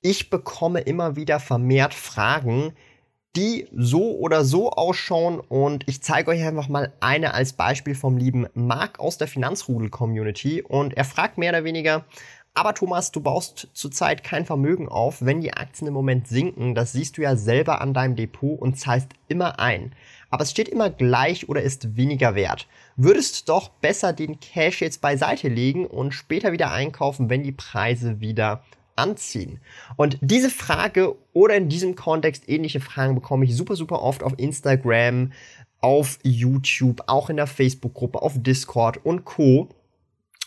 ich bekomme immer wieder vermehrt Fragen, die so oder so ausschauen und ich zeige euch einfach mal eine als Beispiel vom lieben Marc aus der Finanzrudel-Community und er fragt mehr oder weniger, aber Thomas, du baust zurzeit kein Vermögen auf, wenn die Aktien im Moment sinken, das siehst du ja selber an deinem Depot und zahlst immer ein. Aber es steht immer gleich oder ist weniger wert. Würdest doch besser den Cash jetzt beiseite legen und später wieder einkaufen, wenn die Preise wieder anziehen? Und diese Frage oder in diesem Kontext ähnliche Fragen bekomme ich super, super oft auf Instagram, auf YouTube, auch in der Facebook-Gruppe, auf Discord und Co.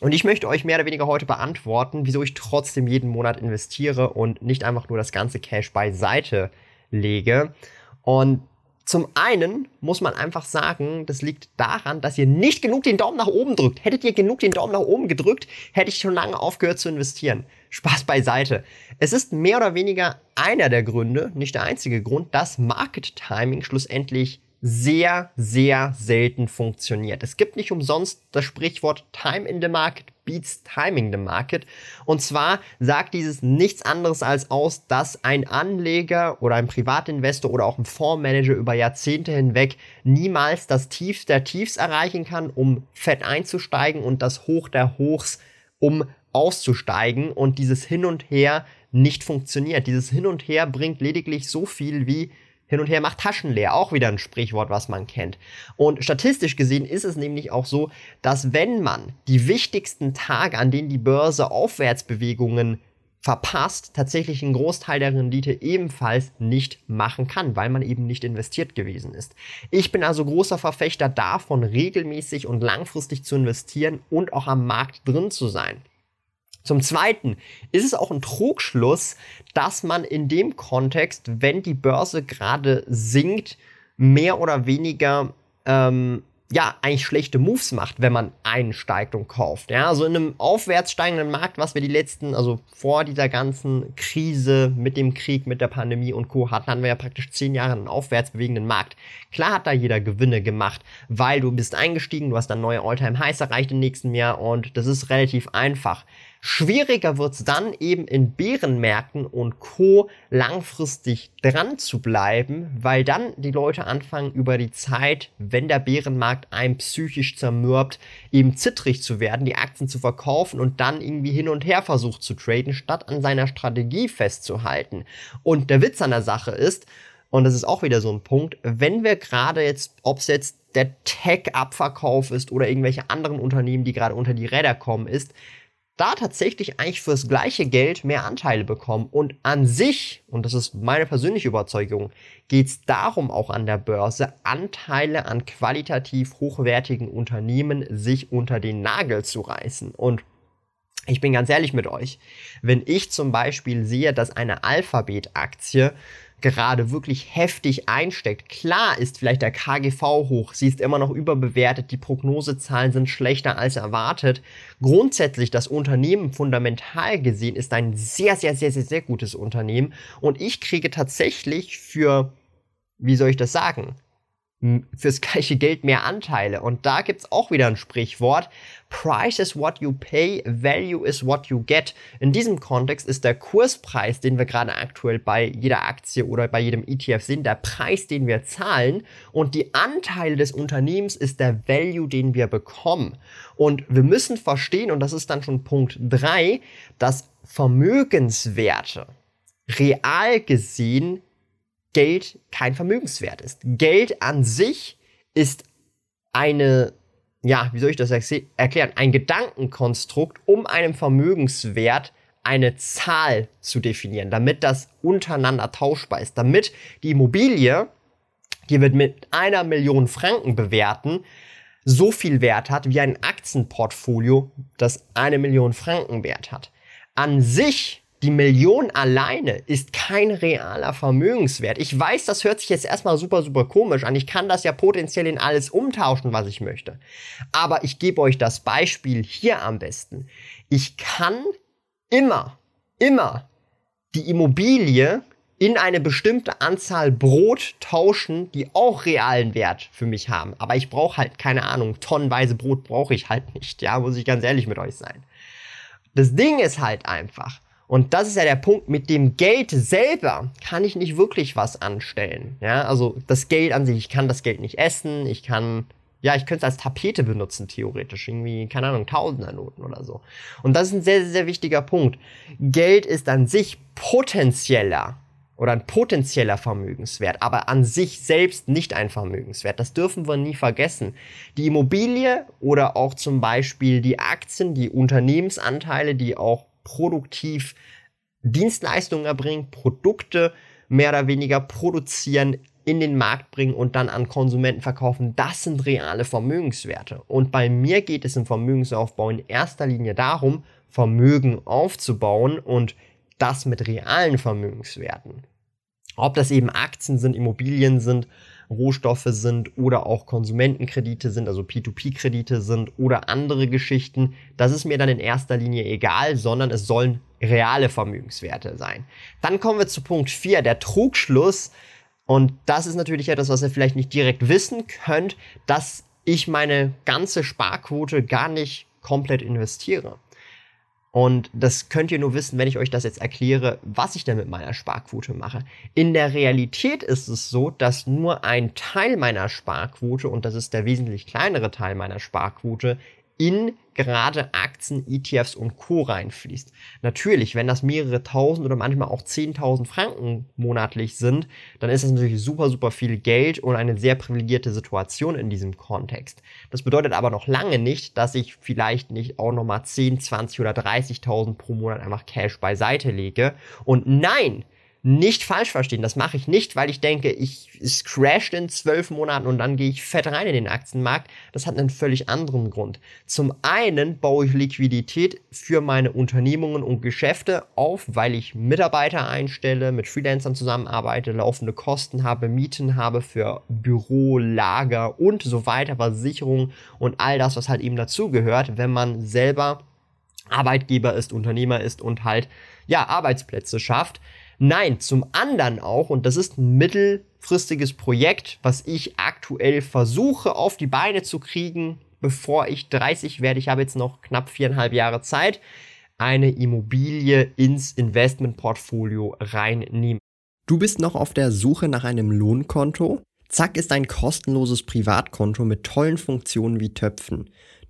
Und ich möchte euch mehr oder weniger heute beantworten, wieso ich trotzdem jeden Monat investiere und nicht einfach nur das ganze Cash beiseite lege. Und zum einen muss man einfach sagen, das liegt daran, dass ihr nicht genug den Daumen nach oben drückt. Hättet ihr genug den Daumen nach oben gedrückt, hätte ich schon lange aufgehört zu investieren. Spaß beiseite. Es ist mehr oder weniger einer der Gründe, nicht der einzige Grund, dass Market Timing schlussendlich sehr, sehr selten funktioniert. Es gibt nicht umsonst das Sprichwort Time in the Market beats Timing the Market. Und zwar sagt dieses nichts anderes als aus, dass ein Anleger oder ein Privatinvestor oder auch ein Fondsmanager über Jahrzehnte hinweg niemals das Tief der Tiefs erreichen kann, um fett einzusteigen und das Hoch der Hochs, um auszusteigen und dieses Hin und Her nicht funktioniert. Dieses Hin und Her bringt lediglich so viel wie hin und her macht Taschen leer. Auch wieder ein Sprichwort, was man kennt. Und statistisch gesehen ist es nämlich auch so, dass wenn man die wichtigsten Tage, an denen die Börse Aufwärtsbewegungen verpasst, tatsächlich einen Großteil der Rendite ebenfalls nicht machen kann, weil man eben nicht investiert gewesen ist. Ich bin also großer Verfechter davon, regelmäßig und langfristig zu investieren und auch am Markt drin zu sein. Zum Zweiten ist es auch ein Trugschluss, dass man in dem Kontext, wenn die Börse gerade sinkt, mehr oder weniger ähm, ja, eigentlich schlechte Moves macht, wenn man einsteigt und kauft. Ja, also in einem aufwärts steigenden Markt, was wir die letzten, also vor dieser ganzen Krise mit dem Krieg, mit der Pandemie und Co. hatten, hatten wir ja praktisch zehn Jahre einen aufwärts bewegenden Markt. Klar hat da jeder Gewinne gemacht, weil du bist eingestiegen, du hast dann neue Alltime Highs erreicht im nächsten Jahr und das ist relativ einfach. Schwieriger wird es dann eben in Bärenmärkten und Co. langfristig dran zu bleiben, weil dann die Leute anfangen über die Zeit, wenn der Bärenmarkt einen psychisch zermürbt, eben zittrig zu werden, die Aktien zu verkaufen und dann irgendwie hin und her versucht zu traden, statt an seiner Strategie festzuhalten. Und der Witz an der Sache ist, und das ist auch wieder so ein Punkt, wenn wir gerade jetzt, ob es jetzt der Tech-Abverkauf ist oder irgendwelche anderen Unternehmen, die gerade unter die Räder kommen, ist, da tatsächlich eigentlich fürs gleiche Geld mehr Anteile bekommen. Und an sich, und das ist meine persönliche Überzeugung, geht es darum auch an der Börse, Anteile an qualitativ hochwertigen Unternehmen sich unter den Nagel zu reißen. Und ich bin ganz ehrlich mit euch, wenn ich zum Beispiel sehe, dass eine Alphabet-Aktie gerade wirklich heftig einsteckt. Klar ist vielleicht der KGV hoch, sie ist immer noch überbewertet, die Prognosezahlen sind schlechter als erwartet. Grundsätzlich das Unternehmen fundamental gesehen ist ein sehr, sehr, sehr, sehr, sehr gutes Unternehmen und ich kriege tatsächlich für, wie soll ich das sagen, fürs gleiche Geld mehr Anteile. Und da gibt es auch wieder ein Sprichwort. Price is what you pay, value is what you get. In diesem Kontext ist der Kurspreis, den wir gerade aktuell bei jeder Aktie oder bei jedem ETF sehen, der Preis, den wir zahlen. Und die Anteile des Unternehmens ist der Value, den wir bekommen. Und wir müssen verstehen, und das ist dann schon Punkt 3, dass Vermögenswerte real gesehen Geld kein Vermögenswert ist. Geld an sich ist eine, ja, wie soll ich das erklären, ein Gedankenkonstrukt, um einem Vermögenswert eine Zahl zu definieren, damit das untereinander tauschbar ist, damit die Immobilie, die wird mit einer Million Franken bewerten, so viel Wert hat wie ein Aktienportfolio, das eine Million Franken Wert hat. An sich die Million alleine ist kein realer Vermögenswert. Ich weiß, das hört sich jetzt erstmal super, super komisch an. Ich kann das ja potenziell in alles umtauschen, was ich möchte. Aber ich gebe euch das Beispiel hier am besten. Ich kann immer, immer die Immobilie in eine bestimmte Anzahl Brot tauschen, die auch realen Wert für mich haben. Aber ich brauche halt, keine Ahnung, tonnenweise Brot brauche ich halt nicht. Ja, muss ich ganz ehrlich mit euch sein. Das Ding ist halt einfach, und das ist ja der Punkt, mit dem Geld selber kann ich nicht wirklich was anstellen. Ja, also das Geld an sich, ich kann das Geld nicht essen, ich kann, ja, ich könnte es als Tapete benutzen, theoretisch. Irgendwie, keine Ahnung, Tausendernoten oder so. Und das ist ein sehr, sehr wichtiger Punkt. Geld ist an sich potenzieller oder ein potenzieller Vermögenswert, aber an sich selbst nicht ein Vermögenswert. Das dürfen wir nie vergessen. Die Immobilie oder auch zum Beispiel die Aktien, die Unternehmensanteile, die auch produktiv Dienstleistungen erbringen, Produkte mehr oder weniger produzieren, in den Markt bringen und dann an Konsumenten verkaufen, das sind reale Vermögenswerte. Und bei mir geht es im Vermögensaufbau in erster Linie darum, Vermögen aufzubauen und das mit realen Vermögenswerten. Ob das eben Aktien sind, Immobilien sind, Rohstoffe sind oder auch Konsumentenkredite sind, also P2P-Kredite sind oder andere Geschichten, das ist mir dann in erster Linie egal, sondern es sollen reale Vermögenswerte sein. Dann kommen wir zu Punkt 4, der Trugschluss. Und das ist natürlich etwas, was ihr vielleicht nicht direkt wissen könnt, dass ich meine ganze Sparquote gar nicht komplett investiere. Und das könnt ihr nur wissen, wenn ich euch das jetzt erkläre, was ich denn mit meiner Sparquote mache. In der Realität ist es so, dass nur ein Teil meiner Sparquote, und das ist der wesentlich kleinere Teil meiner Sparquote, in gerade Aktien, ETFs und Co. reinfließt. Natürlich, wenn das mehrere tausend oder manchmal auch zehntausend Franken monatlich sind, dann ist das natürlich super, super viel Geld und eine sehr privilegierte Situation in diesem Kontext. Das bedeutet aber noch lange nicht, dass ich vielleicht nicht auch nochmal 10, 20 oder 30.000 pro Monat einfach Cash beiseite lege. Und nein, nicht falsch verstehen. Das mache ich nicht, weil ich denke, ich, es crasht in zwölf Monaten und dann gehe ich fett rein in den Aktienmarkt. Das hat einen völlig anderen Grund. Zum einen baue ich Liquidität für meine Unternehmungen und Geschäfte auf, weil ich Mitarbeiter einstelle, mit Freelancern zusammenarbeite, laufende Kosten habe, Mieten habe für Büro, Lager und so weiter, Versicherung und all das, was halt eben dazugehört, wenn man selber Arbeitgeber ist, Unternehmer ist und halt ja Arbeitsplätze schafft. Nein, zum anderen auch, und das ist ein mittelfristiges Projekt, was ich aktuell versuche auf die Beine zu kriegen, bevor ich 30 werde. Ich habe jetzt noch knapp viereinhalb Jahre Zeit, eine Immobilie ins Investmentportfolio reinnehmen. Du bist noch auf der Suche nach einem Lohnkonto? Zack ist ein kostenloses Privatkonto mit tollen Funktionen wie Töpfen.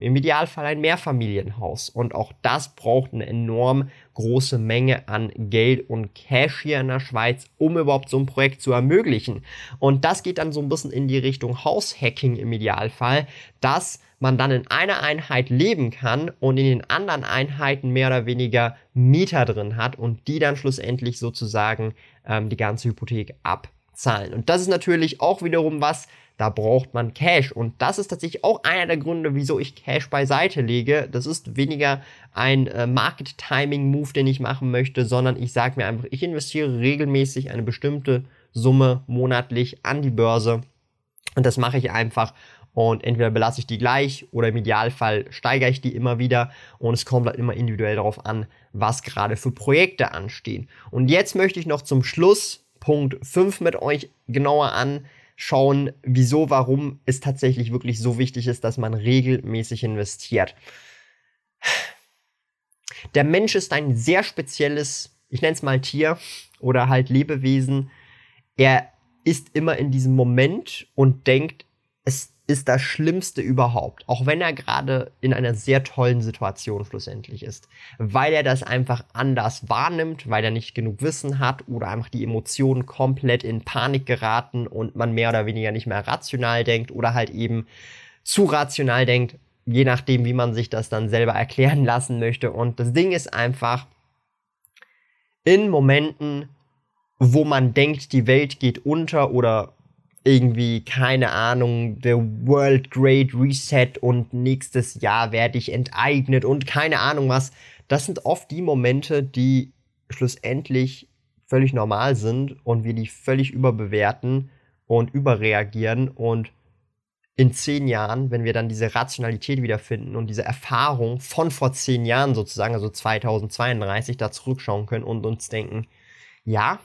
Im Idealfall ein Mehrfamilienhaus. Und auch das braucht eine enorm große Menge an Geld und Cash hier in der Schweiz, um überhaupt so ein Projekt zu ermöglichen. Und das geht dann so ein bisschen in die Richtung Haushacking im Idealfall, dass man dann in einer Einheit leben kann und in den anderen Einheiten mehr oder weniger Mieter drin hat und die dann schlussendlich sozusagen ähm, die ganze Hypothek abzahlen. Und das ist natürlich auch wiederum was, da braucht man Cash. Und das ist tatsächlich auch einer der Gründe, wieso ich Cash beiseite lege. Das ist weniger ein äh, Market-Timing-Move, den ich machen möchte, sondern ich sage mir einfach, ich investiere regelmäßig eine bestimmte Summe monatlich an die Börse. Und das mache ich einfach. Und entweder belasse ich die gleich oder im Idealfall steigere ich die immer wieder. Und es kommt halt immer individuell darauf an, was gerade für Projekte anstehen. Und jetzt möchte ich noch zum Schluss Punkt 5 mit euch genauer an schauen, wieso, warum es tatsächlich wirklich so wichtig ist, dass man regelmäßig investiert. Der Mensch ist ein sehr spezielles, ich nenne es mal Tier oder halt Lebewesen. Er ist immer in diesem Moment und denkt, es ist das Schlimmste überhaupt, auch wenn er gerade in einer sehr tollen Situation schlussendlich ist, weil er das einfach anders wahrnimmt, weil er nicht genug Wissen hat oder einfach die Emotionen komplett in Panik geraten und man mehr oder weniger nicht mehr rational denkt oder halt eben zu rational denkt, je nachdem, wie man sich das dann selber erklären lassen möchte. Und das Ding ist einfach, in Momenten, wo man denkt, die Welt geht unter oder irgendwie, keine Ahnung, the World Great Reset und nächstes Jahr werde ich enteignet und keine Ahnung was. Das sind oft die Momente, die schlussendlich völlig normal sind und wir die völlig überbewerten und überreagieren und in zehn Jahren, wenn wir dann diese Rationalität wiederfinden und diese Erfahrung von vor zehn Jahren sozusagen, also 2032, da zurückschauen können und uns denken, ja,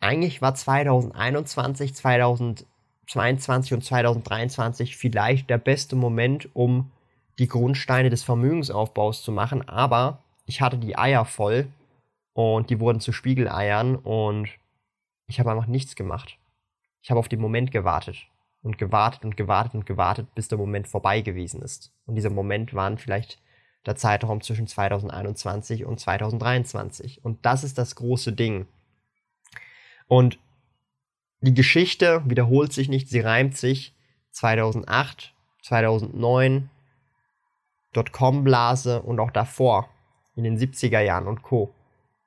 eigentlich war 2021, 2022 und 2023 vielleicht der beste Moment, um die Grundsteine des Vermögensaufbaus zu machen, aber ich hatte die Eier voll und die wurden zu Spiegeleiern und ich habe einfach nichts gemacht. Ich habe auf den Moment gewartet und gewartet und gewartet und gewartet, bis der Moment vorbei gewesen ist. Und dieser Moment waren vielleicht der Zeitraum zwischen 2021 und 2023. Und das ist das große Ding. Und die Geschichte wiederholt sich nicht, sie reimt sich. 2008, 2009, Dotcom-Blase und auch davor, in den 70er Jahren und Co.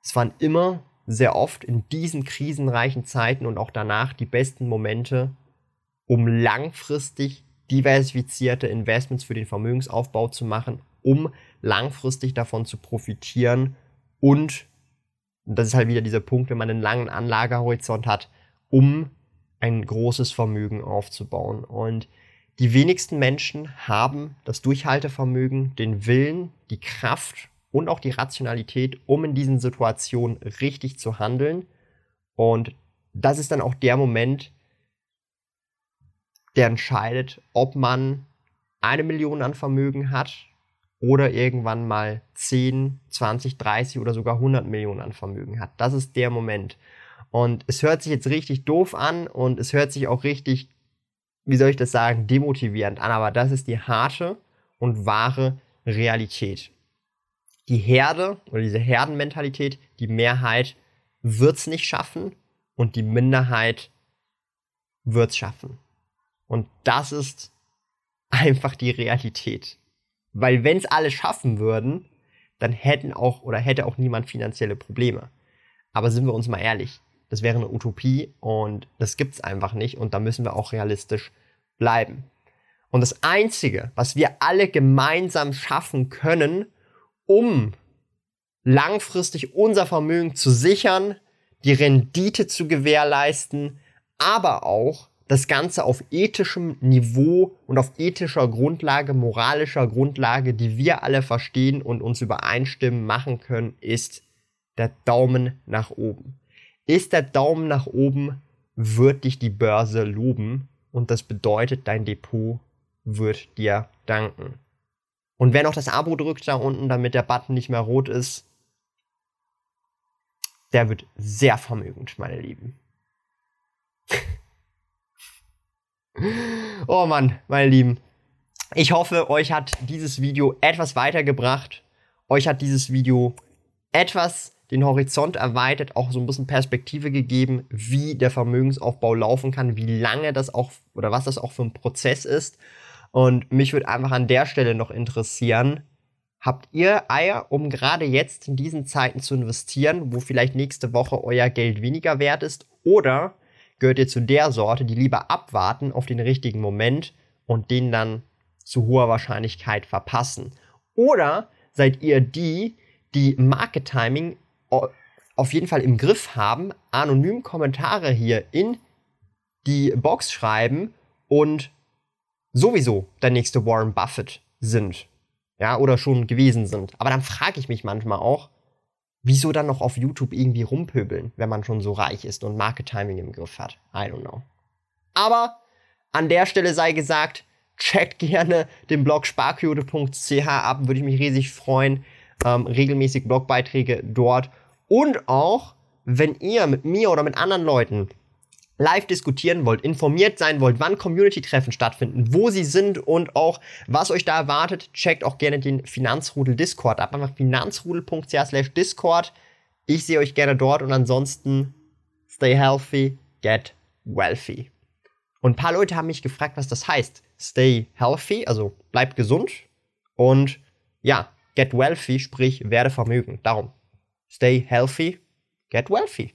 Es waren immer sehr oft in diesen krisenreichen Zeiten und auch danach die besten Momente, um langfristig diversifizierte Investments für den Vermögensaufbau zu machen, um langfristig davon zu profitieren und und das ist halt wieder dieser Punkt, wenn man einen langen Anlagehorizont hat, um ein großes Vermögen aufzubauen. Und die wenigsten Menschen haben das Durchhaltevermögen, den Willen, die Kraft und auch die Rationalität, um in diesen Situationen richtig zu handeln. Und das ist dann auch der Moment, der entscheidet, ob man eine Million an Vermögen hat oder irgendwann mal 10, 20, 30 oder sogar 100 Millionen an Vermögen hat. Das ist der Moment. Und es hört sich jetzt richtig doof an und es hört sich auch richtig, wie soll ich das sagen, demotivierend an, aber das ist die harte und wahre Realität. Die Herde oder diese Herdenmentalität, die Mehrheit wird es nicht schaffen und die Minderheit wird es schaffen. Und das ist einfach die Realität. Weil wenn es alle schaffen würden, dann hätten auch oder hätte auch niemand finanzielle Probleme. Aber sind wir uns mal ehrlich, das wäre eine Utopie und das gibt es einfach nicht und da müssen wir auch realistisch bleiben. Und das Einzige, was wir alle gemeinsam schaffen können, um langfristig unser Vermögen zu sichern, die Rendite zu gewährleisten, aber auch das Ganze auf ethischem Niveau und auf ethischer Grundlage, moralischer Grundlage, die wir alle verstehen und uns übereinstimmen machen können, ist der Daumen nach oben. Ist der Daumen nach oben, wird dich die Börse loben und das bedeutet, dein Depot wird dir danken. Und wer noch das Abo drückt da unten, damit der Button nicht mehr rot ist, der wird sehr vermögend, meine Lieben. Oh Mann, meine Lieben. Ich hoffe, euch hat dieses Video etwas weitergebracht. Euch hat dieses Video etwas den Horizont erweitert, auch so ein bisschen Perspektive gegeben, wie der Vermögensaufbau laufen kann, wie lange das auch oder was das auch für ein Prozess ist. Und mich würde einfach an der Stelle noch interessieren, habt ihr Eier, um gerade jetzt in diesen Zeiten zu investieren, wo vielleicht nächste Woche euer Geld weniger wert ist? Oder gehört ihr zu der Sorte, die lieber abwarten auf den richtigen Moment und den dann zu hoher Wahrscheinlichkeit verpassen? Oder seid ihr die, die Market Timing auf jeden Fall im Griff haben, anonym Kommentare hier in die Box schreiben und sowieso der nächste Warren Buffett sind. Ja, oder schon gewesen sind. Aber dann frage ich mich manchmal auch, wieso dann noch auf YouTube irgendwie rumpöbeln, wenn man schon so reich ist und Market Timing im Griff hat? I don't know. Aber an der Stelle sei gesagt, checkt gerne den Blog sparquote.ch ab, würde ich mich riesig freuen. Ähm, regelmäßig Blogbeiträge dort. Und auch, wenn ihr mit mir oder mit anderen Leuten live diskutieren wollt, informiert sein wollt, wann Community-Treffen stattfinden, wo sie sind und auch was euch da erwartet, checkt auch gerne den Finanzrudel Discord ab. Einfach finanzrudel.ch slash Discord. Ich sehe euch gerne dort und ansonsten stay healthy, get wealthy. Und ein paar Leute haben mich gefragt, was das heißt. Stay healthy, also bleibt gesund und ja, get wealthy, sprich werde vermögen. Darum, stay healthy, get wealthy.